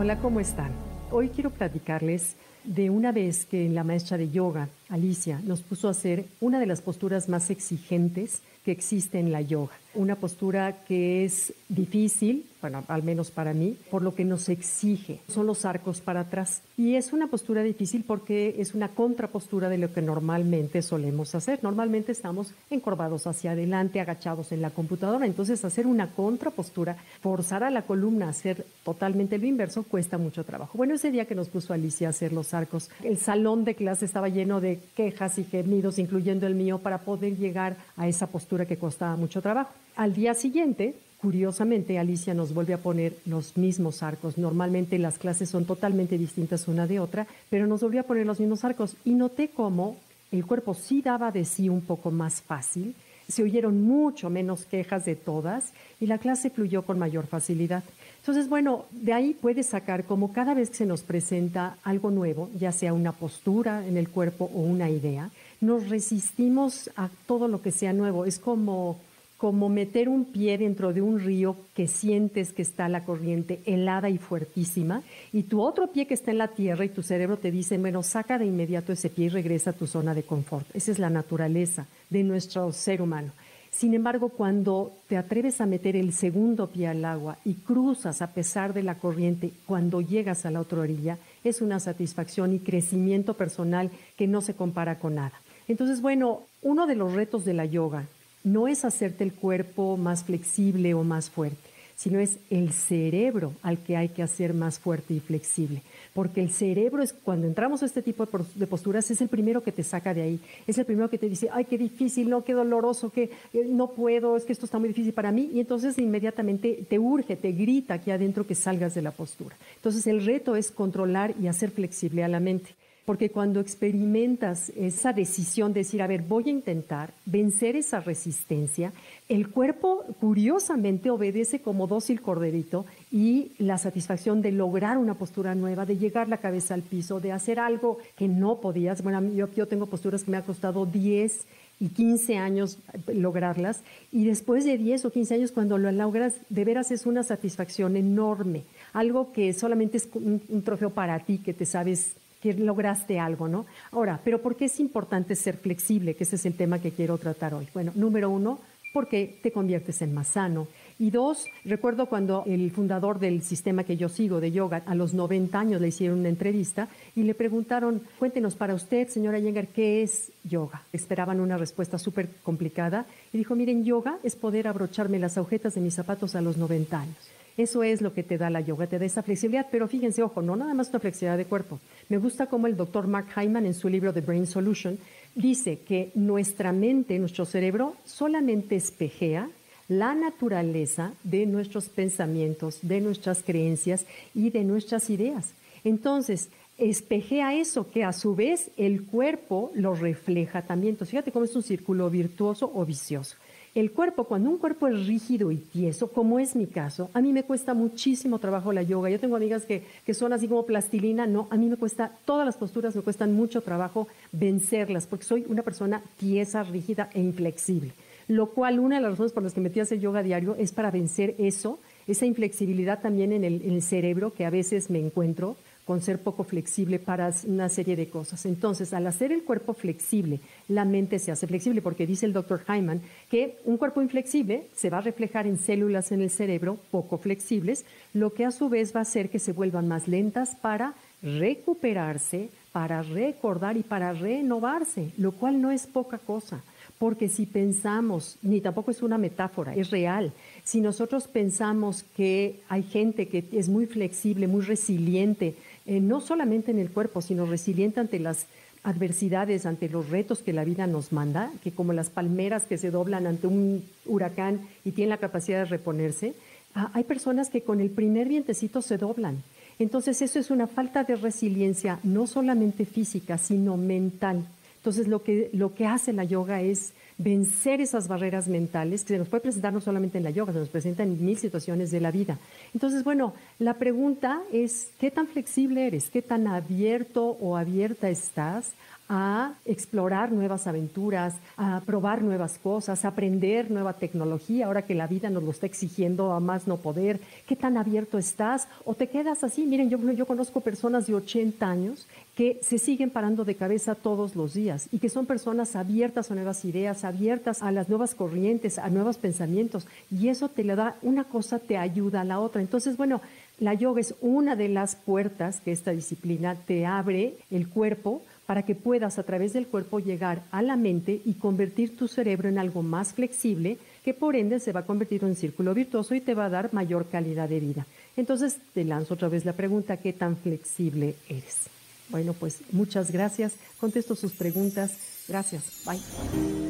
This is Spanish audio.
Hola, ¿cómo están? Hoy quiero platicarles de una vez que la maestra de yoga, Alicia, nos puso a hacer una de las posturas más exigentes que existe en la yoga. Una postura que es difícil, bueno, al menos para mí, por lo que nos exige. Son los arcos para atrás. Y es una postura difícil porque es una contrapostura de lo que normalmente solemos hacer. Normalmente estamos encorvados hacia adelante, agachados en la computadora. Entonces, hacer una contrapostura, forzar a la columna a hacer totalmente lo inverso, cuesta mucho trabajo. Bueno, ese día que nos puso Alicia a hacer los el salón de clase estaba lleno de quejas y gemidos, incluyendo el mío, para poder llegar a esa postura que costaba mucho trabajo. Al día siguiente, curiosamente, Alicia nos vuelve a poner los mismos arcos. Normalmente las clases son totalmente distintas una de otra, pero nos volvió a poner los mismos arcos y noté cómo el cuerpo sí daba de sí un poco más fácil, se oyeron mucho menos quejas de todas y la clase fluyó con mayor facilidad. Entonces, bueno, de ahí puedes sacar como cada vez que se nos presenta algo nuevo, ya sea una postura en el cuerpo o una idea, nos resistimos a todo lo que sea nuevo. Es como como meter un pie dentro de un río que sientes que está la corriente helada y fuertísima, y tu otro pie que está en la tierra y tu cerebro te dice, bueno, saca de inmediato ese pie y regresa a tu zona de confort. Esa es la naturaleza de nuestro ser humano. Sin embargo, cuando te atreves a meter el segundo pie al agua y cruzas a pesar de la corriente, cuando llegas a la otra orilla, es una satisfacción y crecimiento personal que no se compara con nada. Entonces, bueno, uno de los retos de la yoga no es hacerte el cuerpo más flexible o más fuerte, sino es el cerebro al que hay que hacer más fuerte y flexible. Porque el cerebro es, cuando entramos a este tipo de posturas, es el primero que te saca de ahí. Es el primero que te dice, ay, qué difícil, no, qué doloroso, que eh, no puedo, es que esto está muy difícil para mí. Y entonces inmediatamente te urge, te grita aquí adentro que salgas de la postura. Entonces el reto es controlar y hacer flexible a la mente porque cuando experimentas esa decisión de decir, a ver, voy a intentar vencer esa resistencia, el cuerpo curiosamente obedece como dócil corderito y la satisfacción de lograr una postura nueva, de llegar la cabeza al piso, de hacer algo que no podías. Bueno, yo, yo tengo posturas que me ha costado 10 y 15 años lograrlas y después de 10 o 15 años cuando lo logras, de veras es una satisfacción enorme, algo que solamente es un trofeo para ti, que te sabes que lograste algo, ¿no? Ahora, pero ¿por qué es importante ser flexible? Que ese es el tema que quiero tratar hoy. Bueno, número uno, porque te conviertes en más sano. Y dos, recuerdo cuando el fundador del sistema que yo sigo de yoga, a los 90 años le hicieron una entrevista y le preguntaron, cuéntenos para usted, señora Yenger, ¿qué es yoga? Esperaban una respuesta súper complicada y dijo, miren, yoga es poder abrocharme las agujetas de mis zapatos a los 90 años. Eso es lo que te da la yoga, te da esa flexibilidad, pero fíjense, ojo, no nada más una flexibilidad de cuerpo. Me gusta como el doctor Mark Hyman en su libro The Brain Solution dice que nuestra mente, nuestro cerebro, solamente espejea la naturaleza de nuestros pensamientos, de nuestras creencias y de nuestras ideas. Entonces, espejea eso que a su vez el cuerpo lo refleja también. Entonces, fíjate cómo es un círculo virtuoso o vicioso. El cuerpo, cuando un cuerpo es rígido y tieso, como es mi caso, a mí me cuesta muchísimo trabajo la yoga. Yo tengo amigas que, que son así como plastilina, no, a mí me cuesta, todas las posturas me cuestan mucho trabajo vencerlas, porque soy una persona tiesa, rígida e inflexible. Lo cual, una de las razones por las que metí a hacer yoga diario es para vencer eso, esa inflexibilidad también en el, en el cerebro que a veces me encuentro con ser poco flexible para una serie de cosas. Entonces, al hacer el cuerpo flexible, la mente se hace flexible, porque dice el doctor Hyman que un cuerpo inflexible se va a reflejar en células en el cerebro poco flexibles, lo que a su vez va a hacer que se vuelvan más lentas para recuperarse, para recordar y para renovarse, lo cual no es poca cosa. Porque si pensamos, ni tampoco es una metáfora, es real, si nosotros pensamos que hay gente que es muy flexible, muy resiliente, eh, no solamente en el cuerpo, sino resiliente ante las adversidades, ante los retos que la vida nos manda, que como las palmeras que se doblan ante un huracán y tienen la capacidad de reponerse, ah, hay personas que con el primer vientecito se doblan. Entonces eso es una falta de resiliencia, no solamente física, sino mental. Entonces lo que, lo que hace la yoga es vencer esas barreras mentales que se nos puede presentar no solamente en la yoga, se nos presenta en mil situaciones de la vida. Entonces, bueno, la pregunta es, ¿qué tan flexible eres? ¿Qué tan abierto o abierta estás a explorar nuevas aventuras, a probar nuevas cosas, a aprender nueva tecnología, ahora que la vida nos lo está exigiendo a más no poder, qué tan abierto estás o te quedas así. Miren, yo, yo conozco personas de 80 años que se siguen parando de cabeza todos los y que son personas abiertas a nuevas ideas, abiertas a las nuevas corrientes, a nuevos pensamientos y eso te le da una cosa, te ayuda a la otra. Entonces, bueno, la yoga es una de las puertas que esta disciplina te abre el cuerpo para que puedas a través del cuerpo llegar a la mente y convertir tu cerebro en algo más flexible, que por ende se va a convertir en un círculo virtuoso y te va a dar mayor calidad de vida. Entonces te lanzo otra vez la pregunta, ¿qué tan flexible eres? Bueno, pues muchas gracias. Contesto sus preguntas. Gracias. Bye.